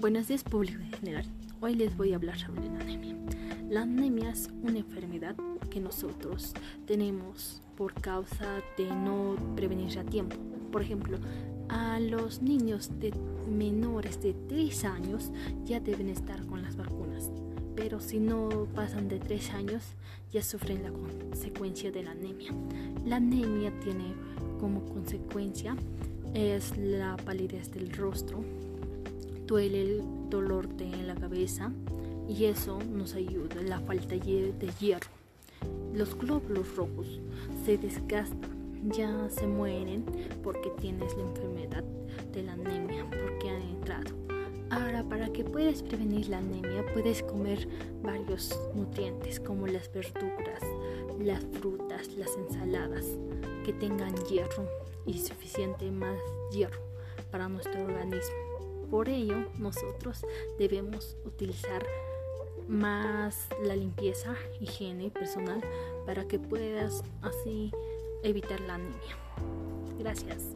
Buenos días público en general. Hoy les voy a hablar sobre la anemia. La anemia es una enfermedad que nosotros tenemos por causa de no prevenir a tiempo. Por ejemplo, a los niños de menores de 3 años ya deben estar con las vacunas, pero si no pasan de 3 años ya sufren la consecuencia de la anemia. La anemia tiene como consecuencia es la palidez del rostro, duele el dolor de la cabeza y eso nos ayuda, la falta de hierro. Los glóbulos rojos se desgastan, ya se mueren porque tienes la enfermedad de la anemia, porque han entrado. Ahora, para que puedas prevenir la anemia, puedes comer varios nutrientes como las verduras, las frutas, las ensaladas que tengan hierro y suficiente más hierro para nuestro organismo. Por ello, nosotros debemos utilizar más la limpieza, higiene personal para que puedas así evitar la anemia. Gracias.